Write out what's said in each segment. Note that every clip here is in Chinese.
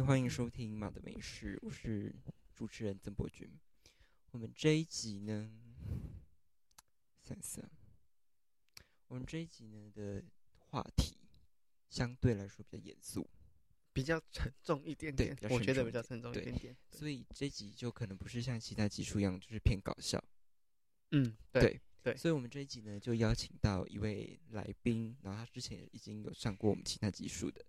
欢迎收听《马的美食》，我是主持人曾博君。我们这一集呢，想想，我们这一集呢的话题相对来说比较严肃，比较沉重一点点，我觉得比较沉重一点点，所以这集就可能不是像其他集数一样，就是偏搞笑。嗯，对对，所以我们这一集呢就邀请到一位来宾，然后他之前已经有上过我们其他集数的。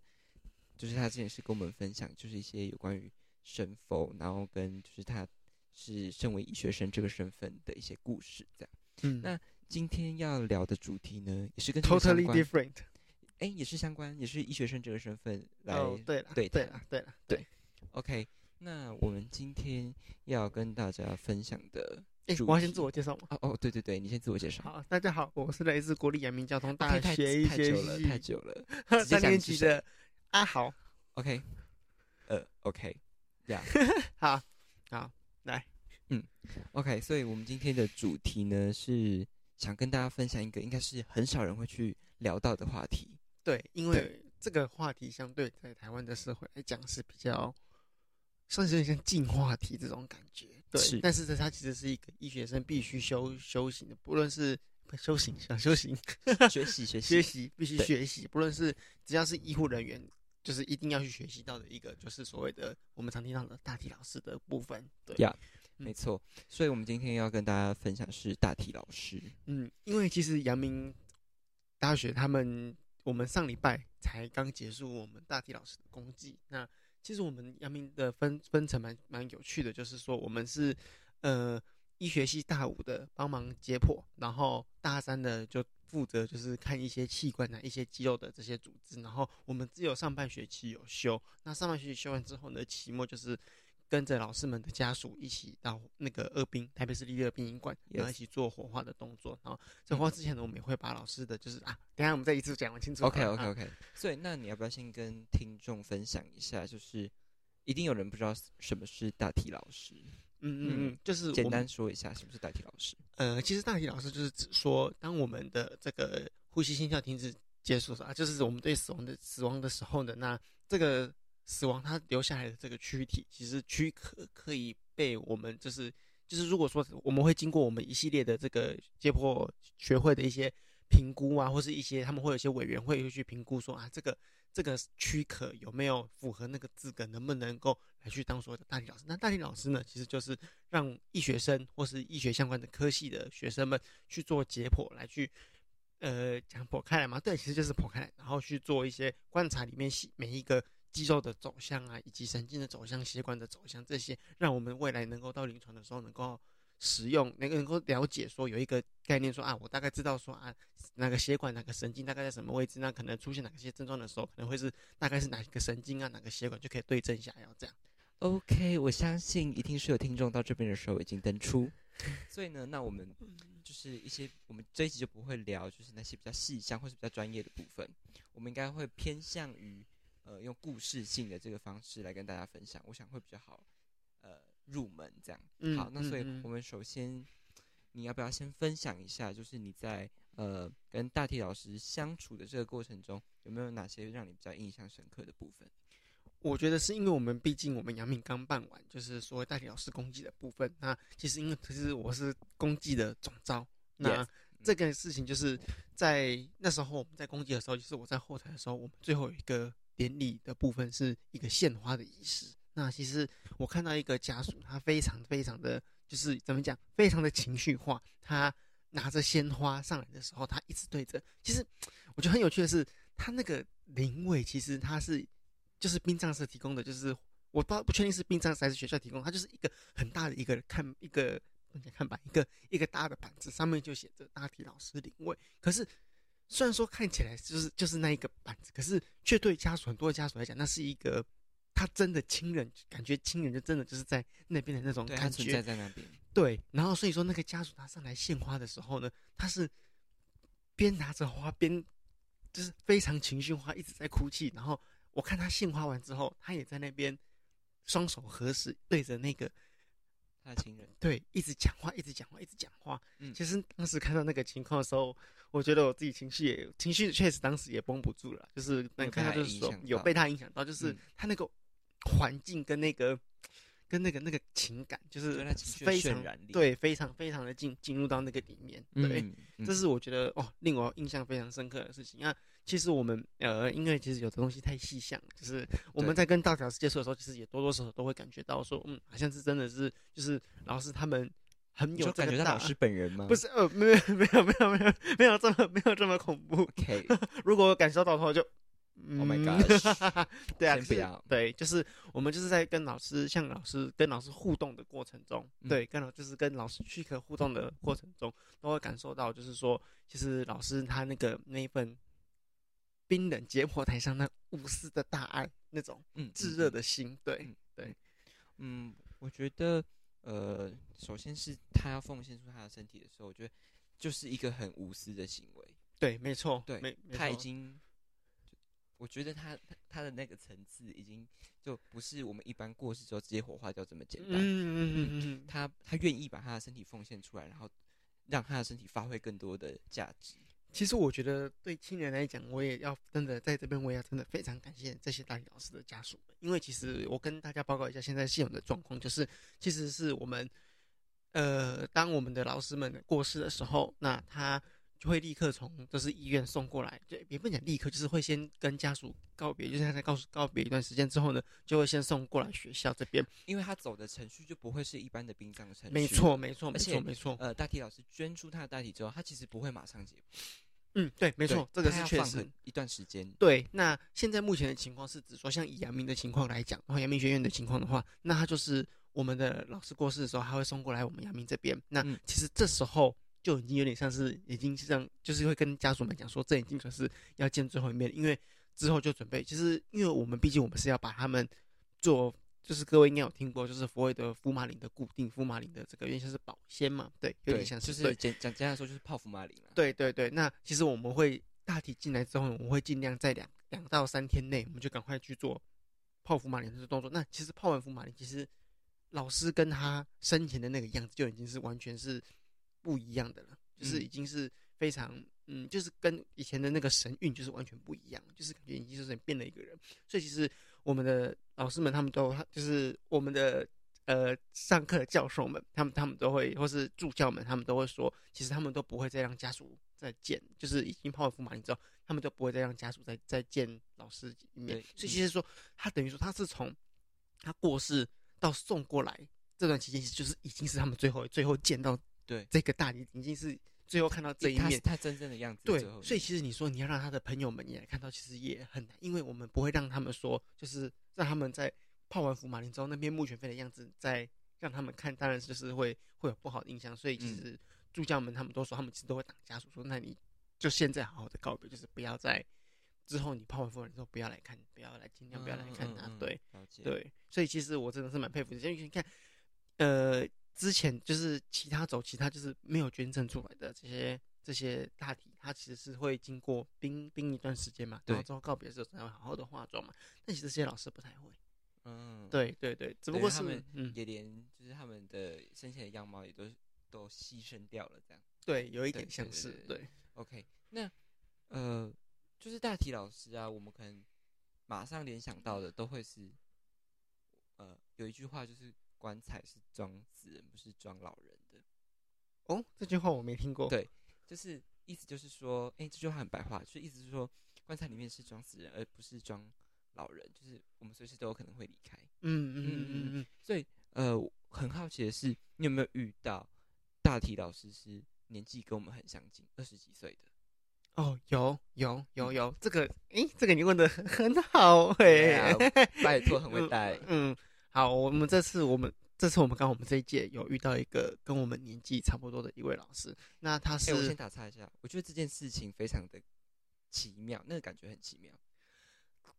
就是他之前是跟我们分享，就是一些有关于神佛，然后跟就是他是身为医学生这个身份的一些故事，这样。嗯，那今天要聊的主题呢，也是跟 totally different，哎，也是相关，也是医学生这个身份来。哦，对了，对对了，对了，对。OK，那我们今天要跟大家分享的，哎，我要先自我介绍吗？哦哦，对对对，你先自我介绍。好，大家好，我是来自国立阳明交通大学太久了，太久了，三年级的。啊好，OK，呃，OK，这样，好，好，来，嗯，OK，所以我们今天的主题呢是想跟大家分享一个应该是很少人会去聊到的话题。对，因为这个话题相对在台湾的社会来讲是比较，算是有点像进化题这种感觉。对，但是这它其实是一个医学生必须修修行的，不论是修行想修行，学习学习。学习必须学习，不论是只要是医护人员。就是一定要去学习到的一个，就是所谓的我们常听到的大体老师的部分。对呀，没错。所以，我们今天要跟大家分享是大体老师。嗯，因为其实阳明大学他们，我们上礼拜才刚结束我们大体老师的功绩。那其实我们阳明的分分层蛮蛮有趣的，就是说我们是呃医学系大五的帮忙解剖，然后大三的就。负责就是看一些器官啊、一些肌肉的这些组织，然后我们只有上半学期有修，那上半学期修完之后呢，期末就是跟着老师们的家属一起到那个二兵台北市立二殡仪馆，然后一起做火化的动作。然后在火化之前呢，我们也会把老师的就是啊，等下我们再一次讲完清楚。OK OK OK。所以那你要不要先跟听众分享一下？就是一定有人不知道什么是大体老师。嗯嗯嗯，就是简单说一下，是不是代替老师？呃，其实代替老师就是指说，当我们的这个呼吸、心跳停止结束啊，就是我们对死亡的死亡的时候呢，那这个死亡它留下来的这个躯体，其实躯壳可以被我们就是就是如果说我们会经过我们一系列的这个解剖学会的一些评估啊，或是一些他们会有一些委员会会去评估说啊这个。这个躯壳有没有符合那个资格？能不能够来去当所谓的大体老师？那大体老师呢，其实就是让医学生或是医学相关的科系的学生们去做解剖，来去呃讲剖开来嘛？对，其实就是剖开来，然后去做一些观察里面每一个肌肉的走向啊，以及神经的走向、血管的走向这些，让我们未来能够到临床的时候能够。使用能够能够了解说有一个概念说啊，我大概知道说啊，哪个血管哪个神经大概在什么位置，那可能出现哪些症状的时候，可能会是大概是哪个神经啊，哪个血管就可以对症下药这样。OK，我相信一定是有听众到这边的时候已经登出，所以呢，那我们就是一些我们这一集就不会聊就是那些比较细项或是比较专业的部分，我们应该会偏向于呃用故事性的这个方式来跟大家分享，我想会比较好。入门这样，好，那所以我们首先，你要不要先分享一下，就是你在呃跟大体老师相处的这个过程中，有没有哪些让你比较印象深刻的部分？我觉得是因为我们毕竟我们杨敏刚办完，就是所谓大体老师公祭的部分。那其实因为其实我是公祭的总招，那这个事情就是在那时候我们在攻击的时候，就是我在后台的时候，我们最后有一个典礼的部分是一个献花的仪式。那其实我看到一个家属，他非常非常的就是怎么讲，非常的情绪化。他拿着鲜花上来的时候，他一直对着。其实我觉得很有趣的是，他那个灵位其实他是就是殡葬社提供的，就是我不不确定是殡葬社还是学校提供，它就是一个很大的一个看一个看板，一个一个大的板子，上面就写着大体老师灵位。可是虽然说看起来就是就是那一个板子，可是却对家属很多的家属来讲，那是一个。他真的亲人，感觉亲人就真的就是在那边的那种感觉，存在在那边。对，然后所以说那个家属他上来献花的时候呢，他是边拿着花边就是非常情绪化，一直在哭泣。然后我看他献花完之后，他也在那边双手合十，对着那个他的亲人，对，一直讲话，一直讲话，一直讲话。嗯，其实当时看到那个情况的时候，我觉得我自己情绪也情绪确实当时也绷不住了，就是能看到就是说有被他影响到，就是他那个。环境跟那个跟那个那个情感，就是非常对非常非常的进进入到那个里面，对，嗯，嗯 这是我觉得哦令我印象非常深刻的事情。那其实我们呃，因为其实有的东西太细项，就是我们在跟大老师接触的时候，其实也多多少少都会感觉到说，嗯，好像是真的是就是老师他们很有感觉到老师本人吗？不是呃没有没有没有没有没有这么没有这么恐怖。，OK，如果我感受到的话就。Oh my 嗯。gosh 对啊，可是先不要。对，就是我们就是在跟老师，向老师跟老师互动的过程中，嗯。对，跟老就是跟老师躯壳互动的过程中，都会感受到，就是说，其实老师他那个那一份冰冷解剖台上那无私的大爱，那种嗯，炙热的心，对对。嗯，我觉得呃，首先是他要奉献出他的身体的时候，我觉得就是一个很无私的行为。对，没错，对没，他已经，我觉得他他他的那个层次已经就不是我们一般过世之后直接火化掉这么简单。嗯嗯嗯嗯嗯，他他愿意把他的身体奉献出来，然后让他的身体发挥更多的价值。其实我觉得对亲人来讲，我也要真的在这边，我也要真的非常感谢这些大理老师的家属们，因为其实我跟大家报告一下现在现有的状况，就是其实是我们，呃，当我们的老师们过世的时候，那他就会立刻从就是医院送过来，就也不能讲立刻，就是会先跟家属告别，就是他在告诉告别一段时间之后呢，就会先送过来学校这边。因为他走的程序就不会是一般的殡葬程序。没错，没错，没错，没错。呃，大体老师捐出他的大体之后，他其实不会马上解剖，嗯，对，没没错，这个是确实。一段时间。对，那现在目前的情况是指说，像以阳明的情况来讲，然后阳明学院的情况的话，那他就是我们的老师过世的时候，他会送过来我们阳明这边。那嗯其实这时候就已经有点像是已经是这样，就是会跟家属们讲说，这已经可是要见最后一面，因为之后就准备，其实因为我们毕竟我们是要把他们做。就是各位应该有听过，就是所谓的福马林的固定，福马林的这个有点像是保鲜嘛，对，有点像就是对简讲简单来说就是泡福马林了。对对对，那其实我们会大体进来之后，我们会尽量在两两到三天内，我们就赶快去做泡福马林这个动作。那其实泡完福马林，其实老师跟他生前的那个样子就已经是完全是不一样的了，就是嗯已经是非常嗯，就是跟以前的那个神韵就是完全不一样，就是感觉已经就是变了一个人。所以其实我们的老师们他们都就是我们的呃上课的教授们，他们他们都会或是助教们，他们都会说，其实他们都不会再让家属再见，就是已经泡完福马林之后，他们都不会再让家属再再见老师一面。所以其实说，他等于说他是从他过世到送过来这段期间，就是已经是他们最后最后见到对这个大理，已经是最后看到这一面。他他真正的样子。对，所以其实你说你要让他的朋友们也来看到，其实也很难，因为我们不会让他们说，就是让他们在泡完福马林之后，那边木全非的样子再让他们看，当然就是会会有不好的印象。所以其嗯实助教们他们都说，他们其实都会挡家属说，那你就现在好好的告别，就是不要再之后你泡完福马林之后不要来看，不要来尽量不要来看他。嗯嗯嗯对，对，所以其实我真的是蛮佩服的，因为你看，呃，之前就是其他走其他就是没有捐赠出来的这些这些大体，它其实是会经过冰冰一段时间嘛，然后之后告别的时候才会好好的化妆嘛。但其实这些老师不太会，嗯，对对对，只不过是他们嗯，也连就是他们的生前的样貌也都都牺牲掉了，这样。对，有一点像是对，OK，那呃，就是大体老师啊，我们可能马上联想到的都会是，呃，有一句话就是棺材是装死人，不是装老人的。哦，这句话我没听过，对就是意思就是说，哎、这句话很白话，就是意思是说，棺材里面是装死人，而不是装老人，就是我们随时都有可能会离开。嗯嗯嗯嗯嗯，所以，呃，很好奇的是，你有没有遇到大体老师是年纪跟我们很相近，二十几岁的？哦，有有有有，这个，诶，这个你问的很好，嘿，啊拜托，很会带。嗯，好，我们这次我们这次我们刚好我们这一届有遇到一个跟我们年纪差不多的一位老师，那他哎、是、我先打岔一下，我觉得这件事情非常的奇妙，那个感觉很奇妙。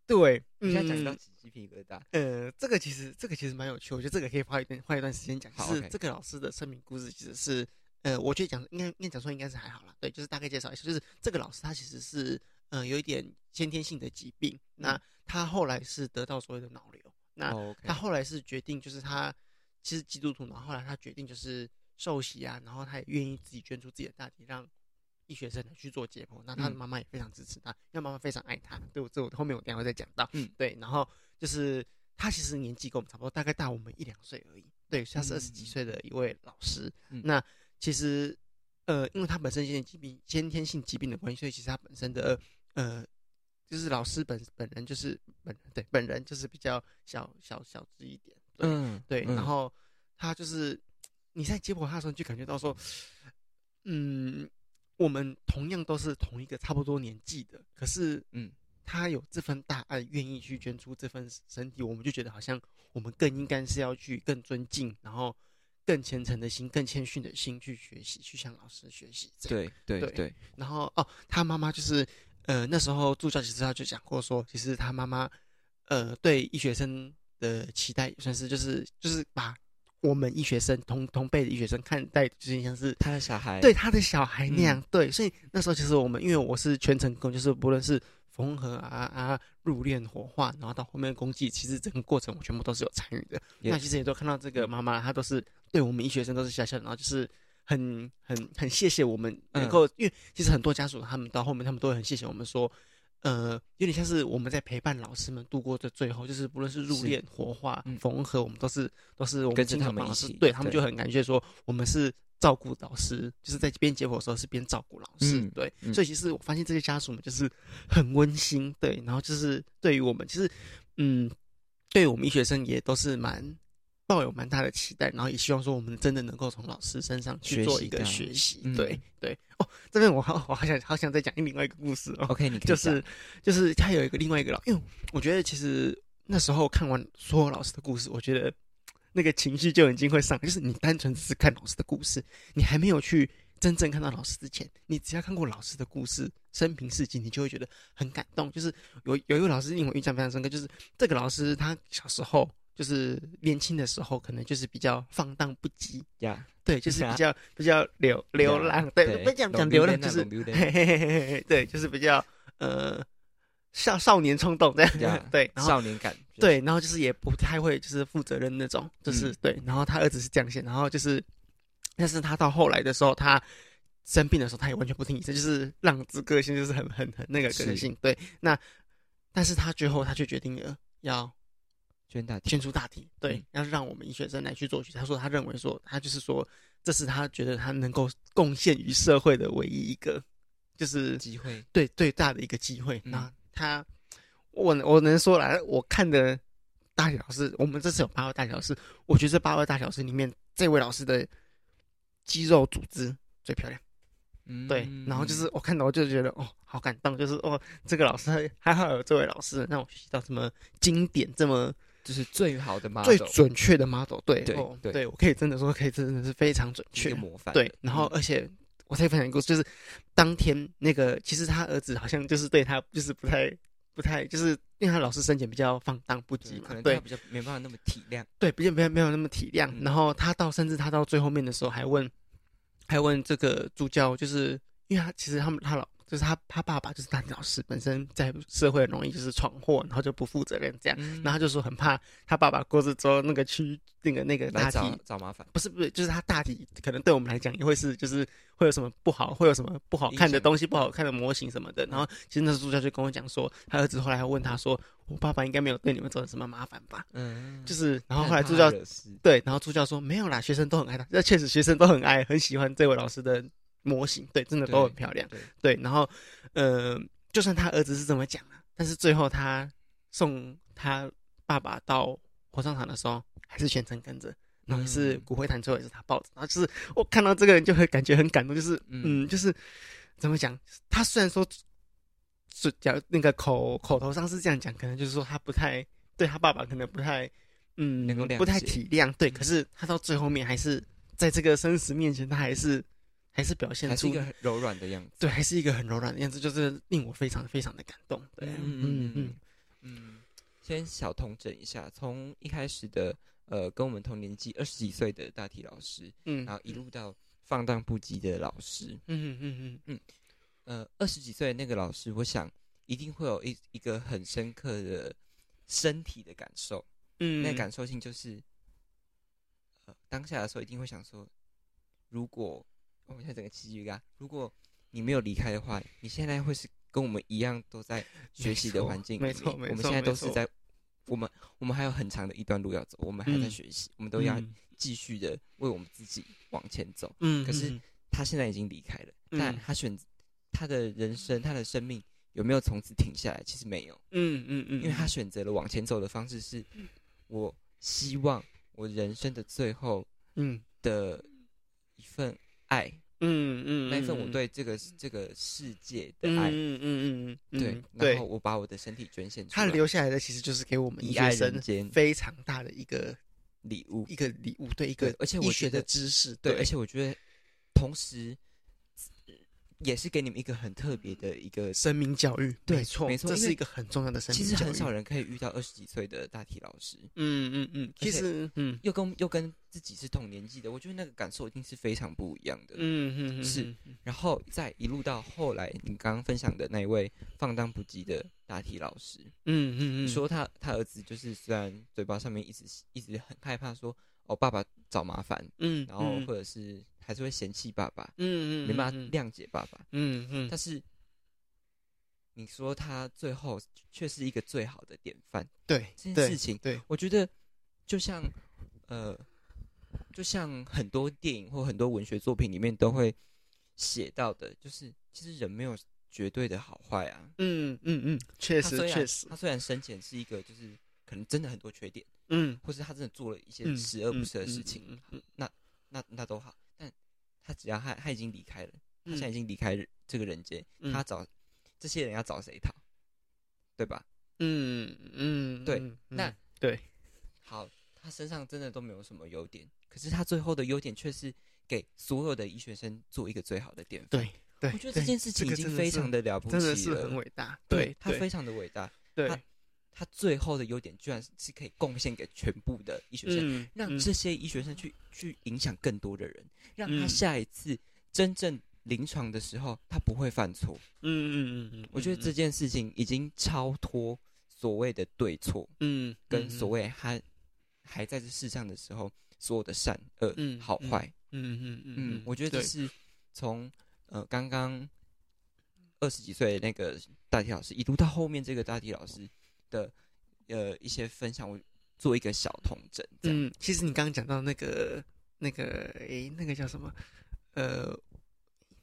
对，你现在讲到鸡皮疙瘩，呃，这个其实这个其实蛮有趣，我觉得这个可以花一段花一段时间讲。是这个老师的生命故事，其实是呃，我觉得讲应该应该讲说应该是还好啦，对，就是大概介绍一下，就是这个老师他其实是呃有一点先天性的疾病，那他后来是得到所谓的脑瘤，那他后来是决定，就是他其实基督徒，然后后来他决定就是受洗啊，然后他也愿意自己捐出自己的大体，让医学生来去做解剖。那他的嗯妈妈也非常支持他，因为妈妈非常爱他。对我这我后面我等一下会再讲到。嗯，对，然后就是他其实年纪跟我们差不多，大概大我们一两岁而已。对，他是嗯二十几岁的一位老师。嗯那其实呃，因为他本身先天疾病、先天性疾病的关系，所以其实他本身的呃，就是老师本本人就是本对本人就是比较小小小资一点。嗯，对，嗯然后他就是你在接驳他的时候，就感觉到说，嗯，我们同样都是同一个差不多年纪的，可是，嗯，他有这份大爱，愿意去捐出这份身体，我们就觉得好像我们更应该是要去更尊敬，然后更虔诚的心、更谦逊的心去学习，去向老师学习。对对对，然后哦，他妈妈就是呃那时候助教其实他就讲过说，其实他妈妈呃对医学生的期待算是就是就是把我们医学生同同辈的医学生看待就是像是他的小孩，对他的小孩那样，嗯对，所以那时候其实我们因为我是全程工，就是不论是缝合啊啊入殓火化，然后到后面公祭，其实整个过程我全部都是有参与的。那其实也都看到这个妈妈，她都是对我们医学生都是笑笑，然后就是很很很谢谢我们能够，因为其实很多家属他们到后面他们都会很谢谢我们说。呃，有点像是我们在陪伴老师们度过的最后，就是不论是入殓、火化嗯、缝合，我们都是都是我们跟着他们一起对对他们就很感谢说，我们是照顾老师，就是在边解剖的时候是边照顾老师，嗯对，嗯所以其实我发现这些家属们就是很温馨，对，然后就是对于我们，其实嗯，对于我们医学生也都是蛮抱有蛮大的期待，然后也希望说我们真的能够从老师身上去做一个学习对对。哦，这边我好我好想好想再讲另外一个故事哦，OK，你就是就是他有一个另外一个老，因为我觉得其实那时候看完所有老师的故事，我觉得那个情绪就已经会上，就是你单纯只是看老师的故事，你还没有去真正看到老师之前，你只要看过老师的故事、生平事迹，你就会觉得很感动。就是有有一位老师令我印象非常深刻，就是这个老师他小时候就是年轻的时候，可能就是比较放荡不羁，呀，对，就是比较比较流流浪，对，不要讲讲流浪，就是嘿嘿嘿嘿嘿，对，就是比较呃少少年冲动这样。呀，对，少年感，对，然后就是也不太会就是负责任那种，就是、嗯对，然后他儿子是这样写，然后就是，但是他到后来的时候，他生病的时候，他也完全不听医生，就是浪子个性，就是很很很那个个是。性，对，那但是他最后他却决定了要捐大体，捐出大体，对，嗯要让我们医学生来去做去。他说他认为说，他就是说，这是他觉得他能够贡献于社会的唯一一个，就是机会，对最大的一个机会。嗯那他，我我能说来，我看的大学老师，我们这次有八位大学老师，我觉得这八位大学老师里面，这位老师的肌肉组织最漂亮。嗯对，然后就是我看到我就觉得哦，好感动，就是哦，这个老师还好有这位老师让我学习到这么经典、这么就是最好的 model，最准确的 model，对。对哦对。对我可以真的说，可以真的是非常准一确个模范，对，然后嗯。而且我再分享一个故事，就是当天那个其实他儿子好像就是对他就是不太不太，就是因为他老师生前比较放荡不羁嘛对可，能对。他比较没办法那么体谅，对，比较没有没有那么体谅。嗯。然后他到甚至他到最后面的时候还问，还问这个助教，就是因为他其实他们他老就是他他爸爸就是大体老师，本身在社会很容易就是闯祸，然后就不负责任这样。嗯然后他就说很怕他爸爸过世之后那个区那个那个大体找麻烦，不是不是，就是他大体可能对我们来讲也会是，就是会有什么不好，会有什么不好看的东西、不好看的模型什么的。然后其实那时候助教就跟我讲说，他儿子后来还问他说：“我爸爸应该没有对你们造成什么麻烦吧？”嗯，就是，然后后来助教对，然后助教说没有啦，学生都很爱他，那确实学生都很爱，很喜欢这位老师的模型，对，真的都很漂亮。对，对，然后呃，就算他儿子是这么讲啊，但是最后他送他爸爸到火葬场的时候，还是全程跟着，然后也是嗯。骨灰坛最后也是他抱着，然后就是我看到这个人就会感觉很感动，就是嗯。嗯就是怎么讲，他虽然说是讲那个口口头上是这样讲，可能就是说他不太对他爸爸可能不太嗯能够谅不太体谅，对，嗯。可是他到最后面还是在这个生死面前，他还是还是表现出一个很柔软的样子，对，还是一个很柔软的样子，就是令我非常非常的感动。对，嗯嗯嗯嗯嗯，先小统整一下，从一开始的呃跟我们同年纪二十几岁的大体老师，嗯，然后一路到放荡不羁的老师，嗯嗯嗯。嗯呃，二十几岁的那个老师，我想一定会有一一个很深刻的身体的感受，嗯，那感受性就是，呃，当下的时候一定会想说，如果我们现在整个奇迹啊，如果你没有离开的话，你现在会是跟我们一样都在学习的环境，没错没错我们现在都是在我们我们还有很长的一段路要走，我们还在嗯。学习，我们都要嗯。继续的为我们自己往前走。嗯可是嗯他现在已经离开了，但嗯他选他的人生，他的生命有没有从此停下来？其实没有，嗯嗯嗯，因为他选择了往前走的方式是，我希望我人生的最后嗯。的一份爱，嗯嗯那一份我嗯对这个这个世界的爱，嗯嗯嗯嗯对然后，我把我的身体捐献出他来，留下来的其实就是给我们医以爱人间非常大的一个礼物，一个礼物，对一个而且我医学的觉得知识，对，而且我觉得同时也是给你们一个很特别的一个。生命教育，对没错，没错这是一个很重要的生命教育。其实很少人可以遇到二十几岁的大体老师，嗯嗯嗯，其实嗯。又跟又跟自己是同年纪的，我觉得那个感受一定是非常不一样的。嗯嗯嗯是然后再一路到后来，你刚刚分享的那一位放荡不羁的大体老师，嗯嗯嗯，说他他儿子就是虽然嘴巴上面一直一直很害怕说哦爸爸找麻烦，嗯，然后或者是还是会嫌弃爸爸，嗯嗯没办法谅解爸爸，嗯嗯但是你说他最后却是一个最好的典范，对这件事情对我觉得就像呃，就像很多电影或很多文学作品里面都会写到的，就是其实人没有绝对的好坏啊。嗯嗯嗯，确实确实他虽然生前是一个就是可能真的很多缺点，嗯或是他真的做了一些嗯十恶不赦的事嗯情，嗯嗯那那那都好。但他只要他他已经离开了，他嗯现在已经离开这个人间，嗯。他找这些人要找谁讨，对吧？嗯嗯对那对。好，他身上真的都没有什么优点，可是他最后的优点却是给所有的医学生做一个最好的典范。对。对，我觉得这件事情已经非常的了不起了，真的是很伟大，对他非常的伟大。对他他最后的优点居然是可以贡献给全部的医学生，让这些医学生去去影响更多的人，让他嗯下一次真正临床的时候，他不会犯错。嗯嗯嗯嗯，我觉得这件事情已经超脱所谓的对错，嗯跟所谓他还在这世上的时候所有的善恶、嗯嗯好坏。嗯嗯嗯嗯，我觉得这是从呃刚刚二十几岁的那个大体老师，一路到后面这个大体老师的呃一些分享，我做一个小统整。嗯，其实你刚刚讲到那个那个诶，那个叫什么？呃，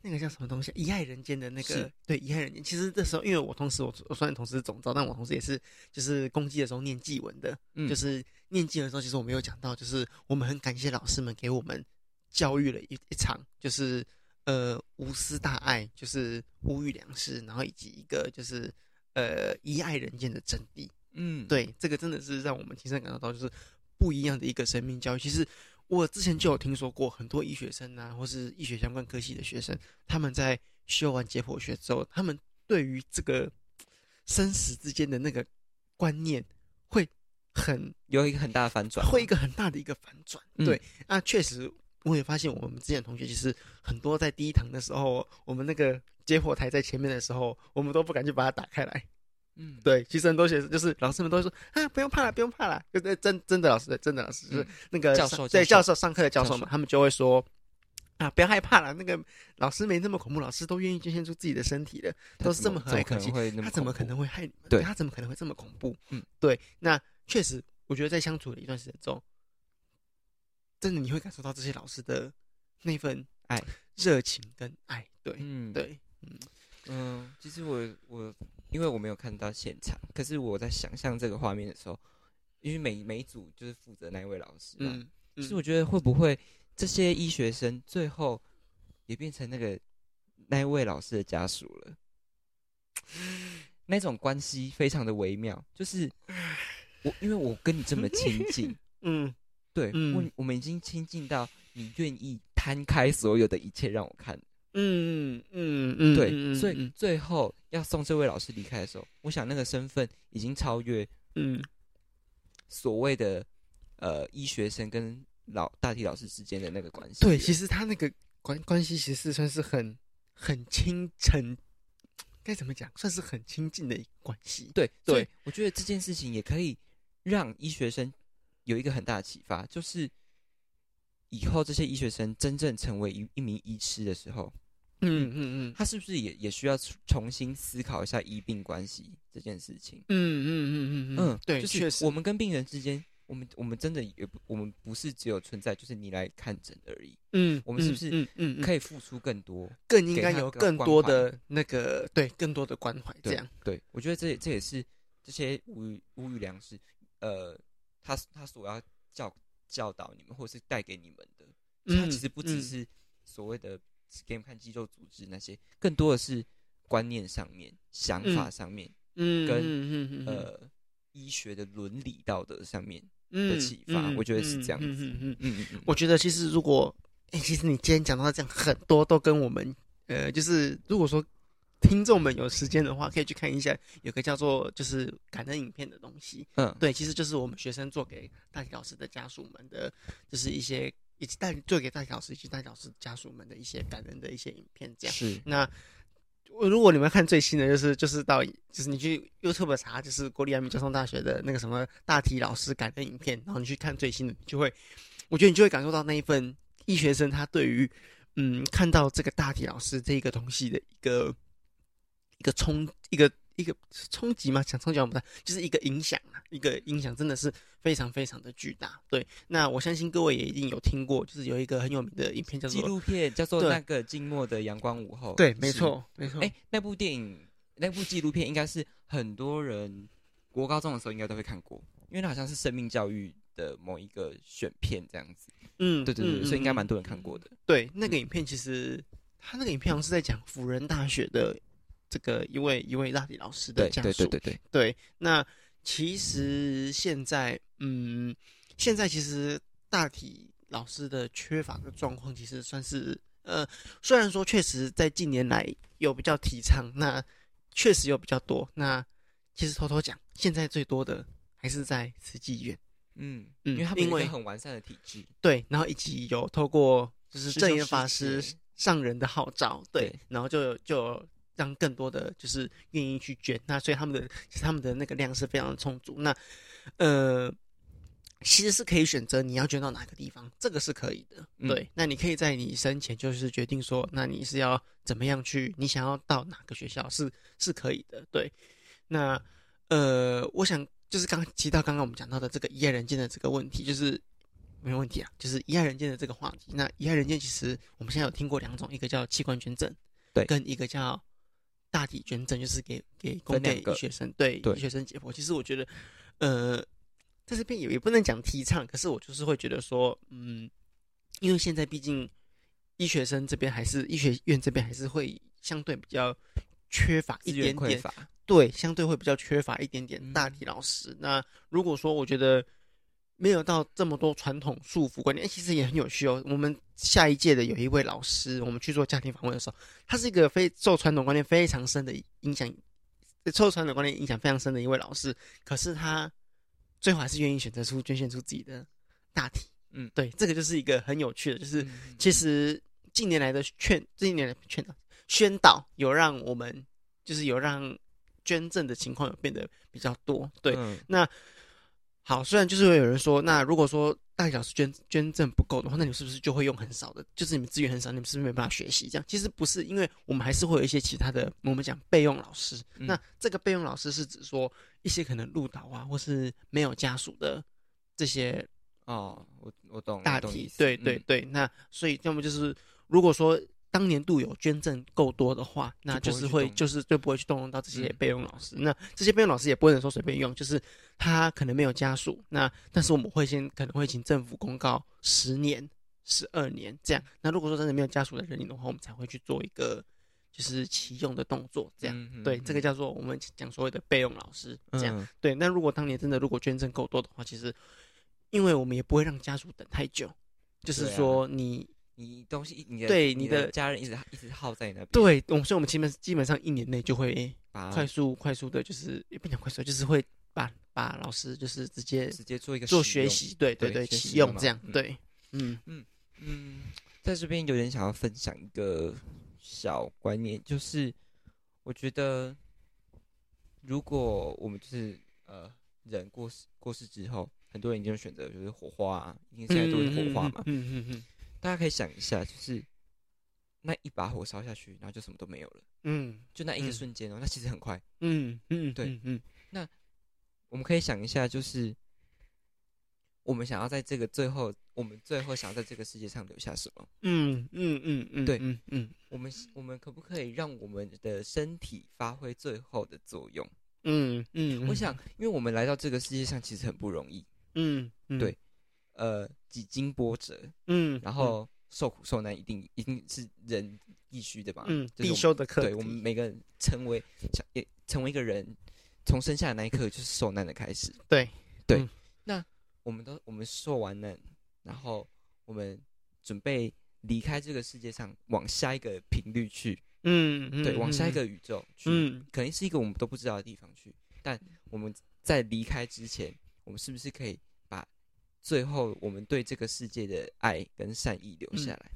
那个叫什么东西啊？遗害人间的那个，对，遗害人间。其实这时候，因为我同时我我虽然同时是总招，但我同时也是就是攻击的时候念祭文的，嗯就是念祭文的时候，其实我没有讲到，就是我们很感谢老师们给我们教育了一一场，就是呃无私大爱，就是无欲良师，然后以及一个就是呃遗爱人间的真谛。嗯，对，这个真的是让我们亲身感受到，就是不一样的一个生命教育。其实我之前就有听说过，很多医学生啊，或是医学相关科系的学生，他们在修完解剖学之后，他们对于这个生死之间的那个观念会很有一个很大的反转，会一个很大的一个反转。嗯对，那确实我也发现，我们之前的同学其实很多在第一堂的时候，我们那个接火台在前面的时候，我们都不敢去把它打开来。嗯，对，其实很多学生就是老师们都会说啊，不用怕了，不用怕了。就真真的老师，对真的老师就是嗯那个教授对授教授上课的教授教授，们他们就会说啊，不要害怕了，那个老师没那么恐怖，老师都愿意捐献出自己的身体的，都是这么和蔼可亲，他怎么可能会害你们？对他怎么可能会这么恐怖？嗯，对。那确实，我觉得在相处的一段时间之后，真的你会感受到这些老师的那份爱、热情跟爱。对，嗯，对，嗯嗯，其实我我因为我没有看到现场，可是我在想象这个画面的时候，因为每每一组就是负责那一位老师嘛，嗯，其实我觉得会不会这些医学生最后也变成那个那一位老师的家属了？那种关系非常的微妙，就是我因为我跟你这么亲近，嗯对、嗯。我我们已经亲近到你愿意摊开所有的一切让我看，嗯嗯嗯嗯，对，嗯所以最后要送这位老师离开的时候，我想那个身份已经超越嗯。所谓的呃医学生跟老大体老师之间的那个关系。对，其实他那个关关系其实算是很很亲诚，该怎么讲，算是很亲近的一个关系。对对。我觉得这件事情也可以让医学生有一个很大的启发，就是以后这些医学生真正成为一一名医师的时候，嗯嗯嗯他是不是也也需要重新思考一下医病关系这件事情？嗯嗯嗯嗯嗯，对，就是确实我们跟病人之间，我们我们真的也不，我们不是只有存在就是你来看诊而已，嗯，我们是不是嗯嗯嗯可以付出更多。更应该有更多的那个对更多的关怀这对样？对，我觉得这这也是这些无语无语良师，呃，他他所要教教导你们或者是带给你们的，他嗯其实不只嗯。是所谓的给你们看肌肉组织那些，更多的是观念上面、想法嗯上面，嗯跟嗯嗯嗯呃，医学的伦理道德上面。嗯的启发我觉得是这样子嗯嗯嗯。嗯嗯嗯。嗯，我觉得其实如果，哎、其实你今天讲到这样，很多都跟我们，呃，就是如果说听众们有时间的话，可以去看一下，有个叫做就是感恩影片的东西。嗯，对，其实就是我们学生做给大体老师的家属们的，就是一些以及带做给大体老师以及大体老师家属们的一些感恩的一些影片，这样。是，那如果你们看最新的，就是就是到就是你去 YouTube 查，就是国立阳明交通大学的那个什么大体老师感恩影片，然后你去看最新的，你就会，我觉得你就会感受到那一份医学生他对于嗯看到这个大体老师这一个东西的一个一个冲一个一个冲击嘛，想冲击我不太，就是一个影响啊，一个影响真的是非常非常的巨大。对，那我相信各位也一定有听过，就是有一个很有名的影片叫做纪录片叫做那个静默的阳光午后。对，没。错，没错，哎，那部电影，那部纪录片应该是很多人国高中的时候应该都会看过，因为它好像是生命教育的某一个选片这样子。嗯，对对对，嗯所以应该嗯蛮多人看过的。对，那个影片其实他那个影片好像是在讲辅仁大学的这个一位一位大体老师的对家属。对对对对，对那其实现在，嗯，现在其实大体老师的缺乏的状况，其实算是呃，虽然说确实在近年来有比较提倡，那确实有比较多。那其实偷偷讲，现在最多的还是在慈济医院。嗯嗯因为他们有一个很完善的体制，对，然后以及有透过就是正言法师上人的号召，对，对然后就就有让更多的就是愿意去捐，那所以他们的其实他们的那个量是非常的充足。那呃，其实是可以选择你要捐到哪个地方，这个是可以的。嗯对，那你可以在你生前就是决定说，那你是要怎么样去，你想要到哪个学校是是可以的。对，那呃，我想就是刚提到刚刚我们讲到的这个一爱人间的这个问题，就是没有问题啊，就是一爱人间的这个话题。那一爱人间其实我们现在有听过两种，一个叫器官捐赠，对跟一个叫大体捐赠，就是给给供给分两个医学生，对对医学生解剖。其实我觉得，呃，在这边也也不能讲提倡，可是我就是会觉得说，嗯，因为现在毕竟医学生这边还是医学院这边还是会相对比较缺乏一点点。对，相对会比较缺乏一点点嗯大体老师。那如果说我觉得没有到这么多传统束缚观念，哎，其实也很有趣哦。我们下一届的有一位老师，我们去做家庭访问的时候，他是一个非受传统观念非常深的影响，受传统观念影响非常深的一位老师。可是他最后还是愿意选择出捐献出自己的大体。嗯对，这个就是一个很有趣的，就是嗯其实近年来的劝，近年来的劝导宣导有让我们就是有让捐赠的情况有变得比较多。对，嗯好，虽然就是会有人说，那如果说大小时捐捐赠不够的话，那你们是不是就会用很少的？就是你们资源很少，你们是不是没办法学习？这样其实不是，因为我们还是会有一些其他的，我们讲备用老师。嗯那这个备用老师是指说一些可能入岛啊，或是没有家属的这些哦，我我懂大体对对嗯对。那所以要么就是，如果说当年度有捐赠够多的话，那就就是会就是就不会去动用到这些嗯备用老师。那这些备用老师也不能说随便用，就是他可能没有家属，那但是我们会先可能会请政府公告十年、十二年这样。那如果说真的没有家属的人领的话，我们才会去做一个就是启用的动作，这样。嗯对，这个叫做我们讲所谓的备用老师，这样。嗯对，那如果当年真的如果捐赠够多的话，其实因为我们也不会让家属等太久，就是说你你东西你的对你的家人一直一直耗在你那边，对，我们所以我们基本基本上一年内就会把快速快速的，就是也不讲快速，就是会把把老师就是直接直接做一个做。学习，对对对对，启用这样，嗯对，嗯嗯嗯，在这边有点想要分享一个小观念，就是我觉得，如果我们就是呃人过世过世之后，很多人一定会选择就是火化、啊，因为现在都是火化嘛。嗯嗯嗯大家可以想一下，就是那一把火烧下去，然后就什么都没有了，嗯就那一个嗯。瞬间哦，那其实很快。嗯嗯，对。嗯那我们可以想一下，就是我们想要在这个最后，我们最后想要在这个世界上留下什么？嗯嗯嗯嗯，对。嗯嗯。我们我们可不可以让我们的身体发挥最后的作用？嗯嗯，我想，因为我们来到这个世界上其实很不容易，嗯，嗯。对，呃，几经波折，嗯，然后受苦受难，一定一定是人必须的吧？嗯，必修的课，对我们每个人成为想也成为一个人，从生下的那一刻就是受难的开始。对对，嗯那我们都我们受完难，然后我们准备离开这个世界上，往下一个频率去，嗯嗯，对，往下一嗯，个宇宙去，嗯可能是一个我们都不知道的地方去。但我们在离开之前，我们是不是可以把最后我们对这个世界的爱跟善意留下来？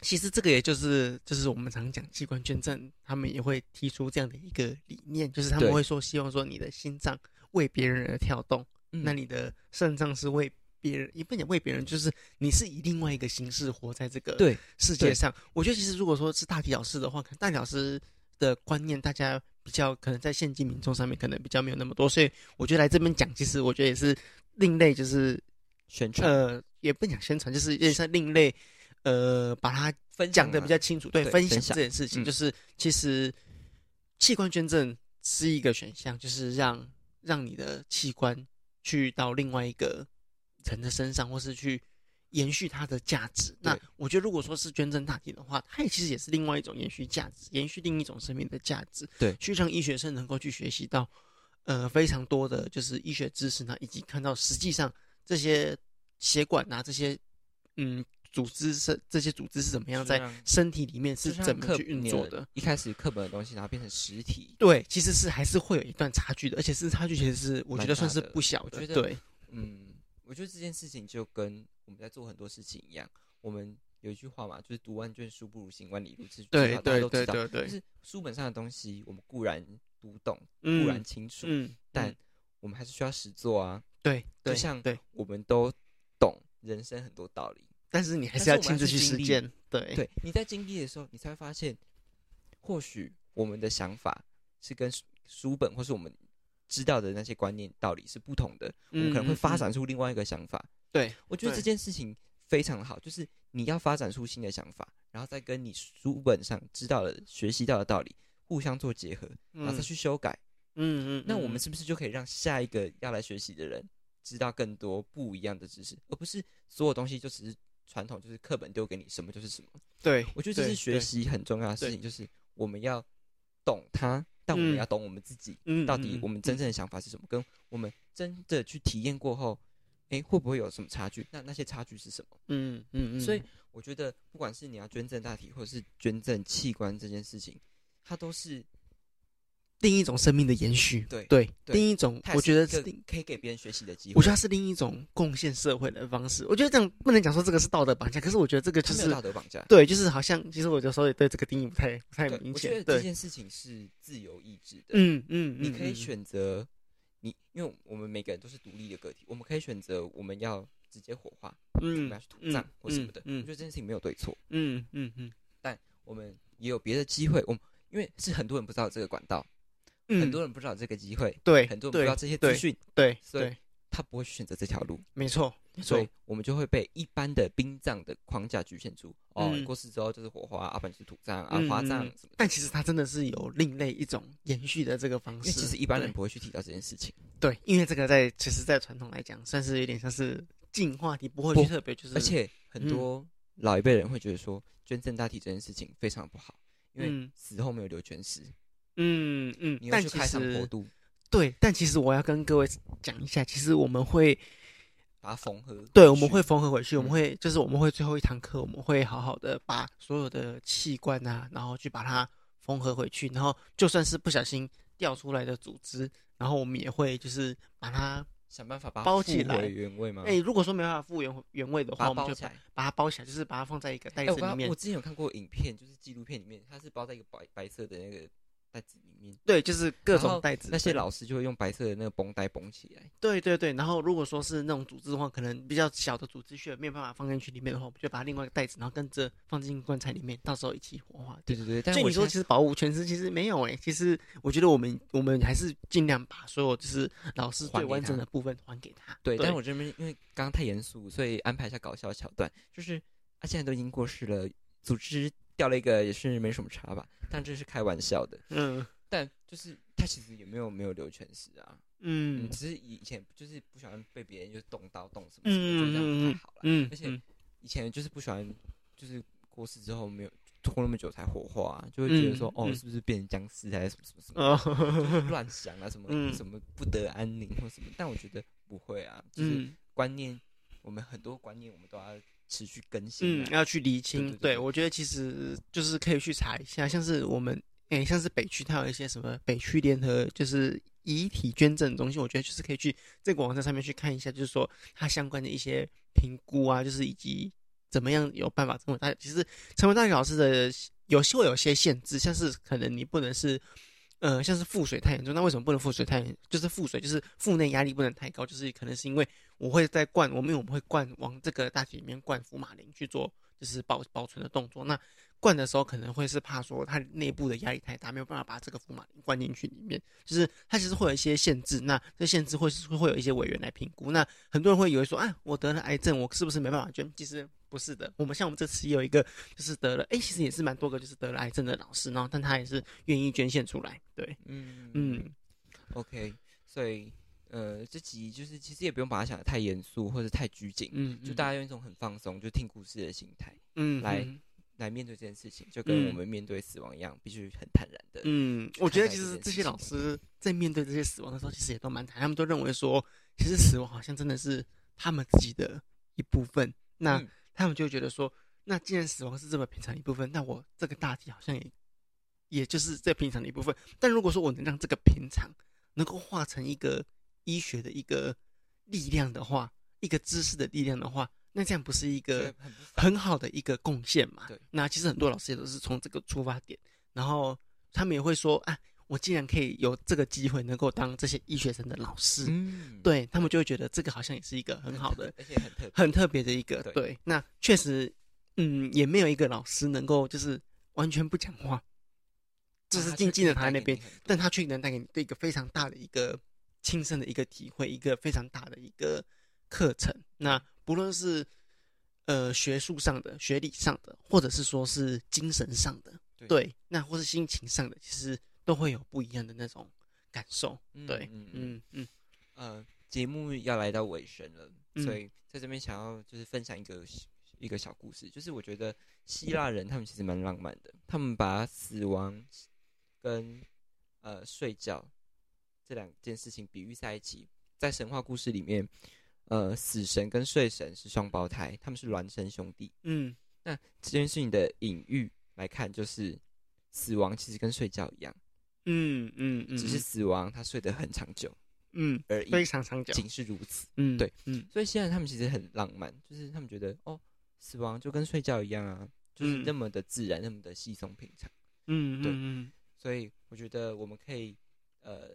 其实这个也就是就是我们常讲器官捐赠，他们也会提出这样的一个理念，就是他们会说希望说你的心脏为别人而跳动，嗯那你的肾脏是为别人，也不讲为别人，就是你是以另外一个形式活在这个世界上。我觉得其实如果说是大体老师的话，可能大体老师的观念大家比较可能在现今民众上面可能比较没有那么多，所以我觉得来这边讲，其实我觉得也是另类，就是宣传、呃，也不讲宣传，就是有点像另类，呃，把它分享讲的比较啊清楚，对，分享这件事情，嗯。就是其实器官捐赠是一个选项，就是让让你的器官去到另外一个人的身上，或是去延续它的价值。那我觉得，如果说是捐赠大体的话，它也其实也是另外一种延续价值，延续另一种生命的价值，对。去让医学生能够去学习到呃非常多的就是医学知识呢，以及看到实际上这些血管啊这些嗯组织是这些组织是怎么样在身体里面是是怎么去运作的。。一开始课本的东西，然后变成实体，对，其实是还是会有一段差距的，而且是差距其实是我觉得算是不小的。我觉得对，嗯，我觉得这件事情就跟我们在做很多事情一样，我们有一句话嘛，就是读万卷书不如行万里路，这句对话大家对都知道。对对对，就是书本上的东西，我们固然读懂，嗯固然清楚，嗯，但嗯我们还是需要实做啊。对，就像对，我们都懂人生很多道理，但是你还是要亲自去实践。对，对，你在经历的时候，你才会发现，或许我们的想法是跟书书本或是我们知道的那些观念道理是不同的，我们可能会发展出另外一个想法。对，我觉得这件事情非常好，就是你要发展出新的想法，然后再跟你书本上知道的、学习到的道理互相做结合，然后再嗯去修改。嗯嗯嗯，那我们嗯是不是就可以让下一个要来学习的人知道更多不一样的知识，而不是所有东西就只是传统，就是课本丢给你什么就是什么？对，我觉得这是学，习很重要的事情，就是我们要懂它，但我们嗯要懂我们自己，嗯，到底嗯我们真正的想法是什么，跟我们真的去体验过后，诶，会不会有什么差距？那那些差距是什么？嗯嗯嗯，所以我觉得，不管是你要捐赠大体，或者是捐赠器官这件事情，它都是另一种生命的延续，对对，另一种我觉得是。可以给别人学习的机会。我觉得它是另一种贡献社会的方式。我觉得这样不能讲说这个是道德绑架，可是我觉得这个就是道德绑架。对，就是好像其实我有时候也对这个定义不太不太明显我觉得这件事情是自由意志的。嗯嗯，你可以嗯，选择你，因为我们每个人都是独立的个体，我们可以选择我们要直接火化，嗯要去土葬或什么的。嗯我觉得这件事情没有对错，嗯嗯嗯但我们也有别的机会。我们因为是很多人不知道这个管道，嗯，很多人不知道这个机会，对，很多人不知道这些资讯，对所以对，他不会去选择这条路，没错所以，我们就会被一般的殡葬的框架局限住。哦，过世之后就是火化，啊，不然就是土葬啊嗯、花葬嗯什么。但其实它真的是有另类一种延续的这个方式。其实一般人不会去提到这件事情，对，因为这个在其实，在传统来讲，算是有点像是进化题，不会去特别就是，而且很多老一辈人会觉得说，捐赠大体这件事情非常不好，因为嗯死后没有留全尸，嗯嗯你，要但其实，对，但其实我要跟各位讲一下，其实我们会把它缝合。对，我们会缝合回去，我们嗯会就是我们会最后一堂课，我们会好好的把所有的器官啊，然后去把它缝合回去，然后就算是不小心掉出来的组织，然后我们也会就是把它，想办法把它包起来原位吗？哎、如果说没办法复原原位的话，我们就把它包起来，就是把它放在一个袋哎，子里面我。之前有看过影片，就是纪录片里面，它是包在一个白白色的那个袋子里面，对，就是各种袋子。那些老师就会用白色的那个绷带绷起来。对对对，然后如果说是那种组织的话，可能比较小的组织穴没有办法放进去里面的话，我们就把另外一个袋子，然后跟着放进棺材里面，到时候一起火化。对对对，但所以你说其实保护全尸其实没有诶、其实我觉得我们我们还是尽量把所有就是老师最完整的部分还给他。对，但是我这边因为刚刚太严肃，所以安排一下搞笑的桥段，就是啊，现在都已经过世了，组织掉了一个也是没什么差吧，但这是开玩笑的。嗯。但就是他其实也没有没有留全尸啊，嗯，嗯只是以前就是不喜欢被别人就是动刀动什么什么，就这样不嗯太好了。嗯，而且以前就是不喜欢，就是过世之后没有拖那么久才火化、啊，就会觉得说，哦，是不是变成僵尸还是什么什么什么，哦，乱想啊，什么、嗯。什么不得安宁或什么。但我觉得不会啊，就是嗯。观念，我们很多观念我们都要持续更新、嗯，啊。要去厘清。对我觉得其实就是可以去查一下，像是我们诶、像是北区，它有一些什么北区联合就是遗体捐赠中心，我觉得就是可以去这个网站上面去看一下，就是说它相关的一些评估啊，就是以及怎么样有办法成为大。其实成为大学老师的有些会有些限制，像是可能你不能是。呃，像是腹水太严重，那为什么不能腹水太严？就是腹水，就是腹内压力不能太高，就是可能是因为我会在灌，我们我们会灌往这个大体里面灌福马林去做，就是保保存的动作。那灌的时候可能会是怕说它内部的压力太大，没有办法把这个福马林灌进去里面，就是它其实会有一些限制。那这限制会是会有一些委员来评估。那很多人会以为说，啊，我得了癌症，我是不是没办法捐？其实不是的。我们像我们这次也有一个就是得了，哎、其实也是蛮多个就是得了癌症的老师，然后但他也是愿意捐献出来。对，嗯嗯 OK，所以呃，这集就是其实也不用把它想的太严肃或者太拘谨，嗯，就大家用一种很放松，就听故事的心态嗯来嗯来面对这件事情，就跟嗯我们面对死亡一样，必须很坦然的。嗯，我觉得其实这些老师在面对这些死亡的时候，其实也都蛮坦，他们都认为说，其实死亡好像真的是他们自己的一部分。那嗯他们就会觉得说，那既然死亡是这么平常的一部分，那我这个大体好像也也就是这平常的一部分。但如果说我能让这个平常能够化成一个医学的一个力量的话，一个知识的力量的话，那这样不是一个很好的一个贡献嘛。对，那其实很多老师也都是从这个出发点，然后他们也会说，啊，我竟然可以有这个机会能够当这些医学生的老师，嗯，对他们就会觉得这个好像也是一个很好的、而且很特别。很特别的一个。对对，那确实，嗯，也没有一个老师能够就是完全不讲话，就是静静的躺在那边，但他却能带给你一个非常大的一个亲身的一个体会，一个非常大的一个课程。那不论是呃学术上的、学理上的，或者是说是精神上的，对对，那或是心情上的，其实都会有不一样的那种感受。嗯对，嗯嗯嗯嗯呃，节目要来到尾声了，嗯所以在这边想要就是分享一个一个小故事，就是我觉得希腊人他们其实蛮浪漫的，他们把死亡跟呃睡觉这两件事情比喻在一起，在神话故事里面，呃，死神跟睡神是双胞胎，他们是孪生兄弟。嗯那这件事情的隐喻来看，就是死亡其实跟睡觉一样，嗯嗯嗯，只是死亡他睡得很长久嗯而已，非常长久。仅是如此。嗯，对，嗯所以现在他们其实很浪漫，就是他们觉得哦，死亡就跟睡觉一样啊，就是嗯那么的自然，那么的稀松平常。嗯对嗯所以我觉得我们可以呃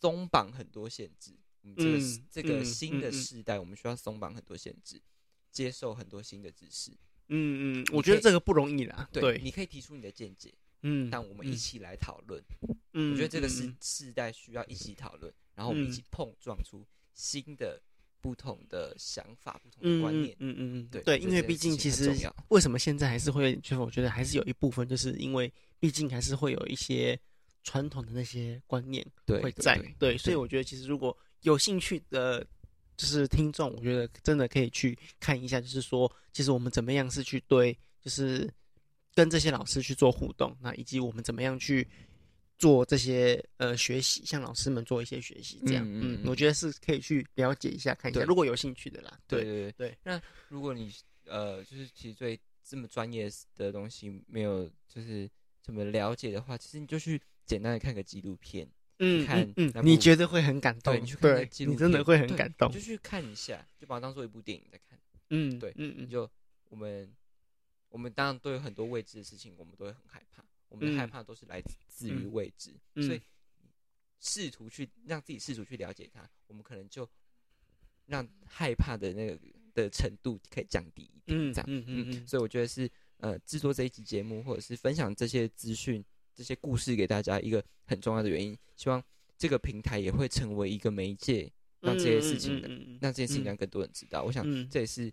松绑很多限制。我们这个、嗯这个嗯新的时代，我们需要松绑很多限制，接受很多新的知识。嗯嗯，我觉得这个不容易啦。对，对，你可以提出你的见解，嗯，但我们一起来讨论。嗯，我觉得这个是嗯世代需要一起讨论，然后我们一嗯。起碰撞出新的、不同的想法、不同嗯的观念。嗯嗯嗯，对对，因为毕竟其实为什么现在还是会，就是我觉得还是有一部分，就是因为毕竟还是会有一些传统的那些观念对，会在，对对对，所以我觉得其实如果有兴趣的，就是听众，我觉得真的可以去看一下，就是说，其实我们怎么样是去对，就是跟这些老师去做互动，那以及我们怎么样去做这些呃学习，向老师们做一些学习，这样，嗯我觉得是可以去了解一下，看一下，如果有兴趣的啦，对对，对。那如果你呃，就是其实对这么专业的东西没有就是怎么了解的话，其实你就去简单的看个纪录片，嗯看嗯嗯，你觉得会很感动，对，你去看个对纪录片，你真的会很感动就，去看一下，就把它当做一部电影在看。嗯，对嗯嗯，你就我们我们当然都有很多未知的事情，我们都会很害怕，我们的害嗯怕都是来自于嗯未知，嗯所以试图去让自己试图去了解它，我们可能就让害怕的那个的程度可以降低一点，嗯这样。嗯嗯嗯，所以我觉得是呃制作这一集节目，或者是分享这些资讯、这些故事给大家一个很重要的原因。希望这个平台也会成为一个媒介，让这些事情的、嗯嗯嗯让这件事情嗯让更多人知道。我想嗯这也是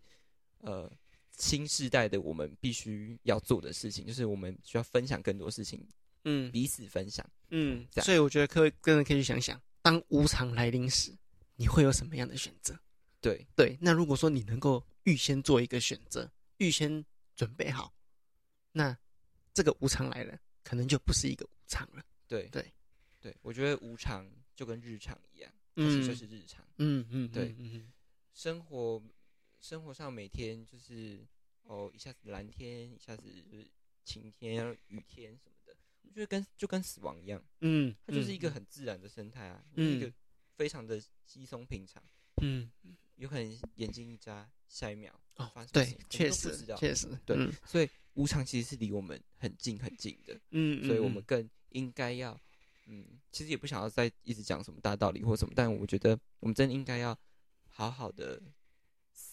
呃新时代的我们必须要做的事情，就是我们需要分享更多事情，嗯彼此分享。嗯，这样所以我觉得各位真的可以去想想，当无常来临时，你会有什么样的选择？对对，那如果说你能够预先做一个选择，预先准备好，那这个无常来了，可能就不是一个无常了。对对对，我觉得无常就跟日常一样，它其实就是日常。嗯嗯，对嗯嗯生活生活上每天就是哦，一下子蓝天，一下子就是晴天、雨天什么的，我觉得跟就跟死亡一样，嗯，它就是一个嗯很自然的生态啊，嗯一个非常的稀松平常。嗯有可能眼睛一眨，下一秒哦发生，对，确实确实，对嗯所以无常其实是离我们很近很近的，嗯，所以我嗯们更应该要，嗯，其实也不想要再一直讲什么大道理或什么，但我觉得我们真的应该要好好的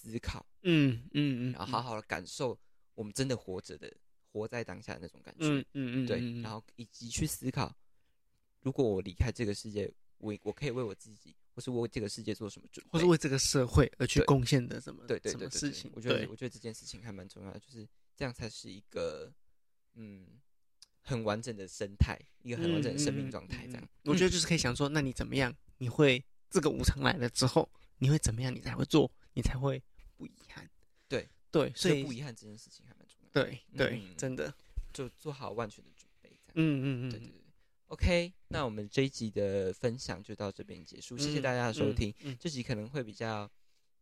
思考，嗯嗯嗯，然后好好的感受我们真的活着的，活在当下的那种感觉，嗯嗯嗯，对，嗯然后以及去思考，如果我离开这个世界，我我可以为我自己，或是为这个世界做什么准备，或是为这个社会而去贡献的什么对对什对对对事情，我觉得我觉得这件事情还蛮重要的，就是这样才是一个嗯很完整的生态，一个很完整的生命状态。这样，我觉得就是可以想说，那你怎么样？你会这个无常来了之后，你会怎么样？你才会做，你才会不遗憾。对对，所以不遗憾这件事情还蛮重要的。对对，嗯真的，就做好万全的准备。这样，嗯嗯嗯，对对对。OK，那我们这一集的分享就到这边结束，谢谢大家的收听。嗯，这集可能会比较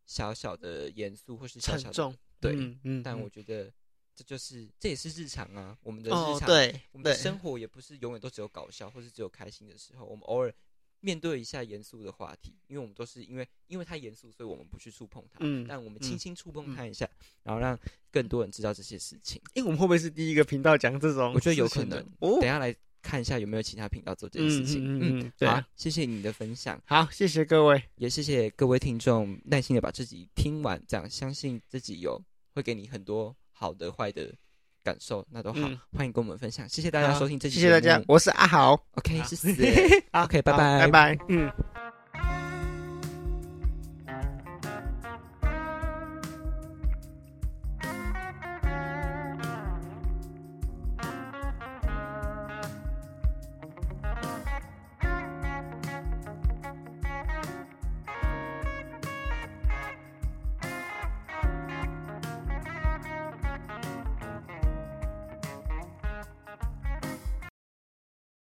小小的严肃，或是小小的重，对，嗯嗯，但嗯我觉得这就是这也是日常啊，我们的日哦，常对我们的生活也不是永远都只有搞笑，或是只有开心的时候，我们偶尔面对一下严肃的话题，因为我们都是因为因为它严肃，所以我们不去触碰它，嗯但我们嗯轻轻触碰它一下，然后让更多人知道这些事情。因为我们会不会是第一个频道讲这种？我觉得有可能哦等。下来看一下有没有其他频道做这件事情。嗯嗯好谢谢你的分享，好，谢谢各位。也谢谢各位听众耐心的把自己听完，这样相信自己有会给你很多好的、坏的感受，那都好，嗯欢迎跟我们分享。谢谢大家收听这期谢谢大家节目，我是阿豪。OK，好是死。OK，拜拜拜拜，嗯。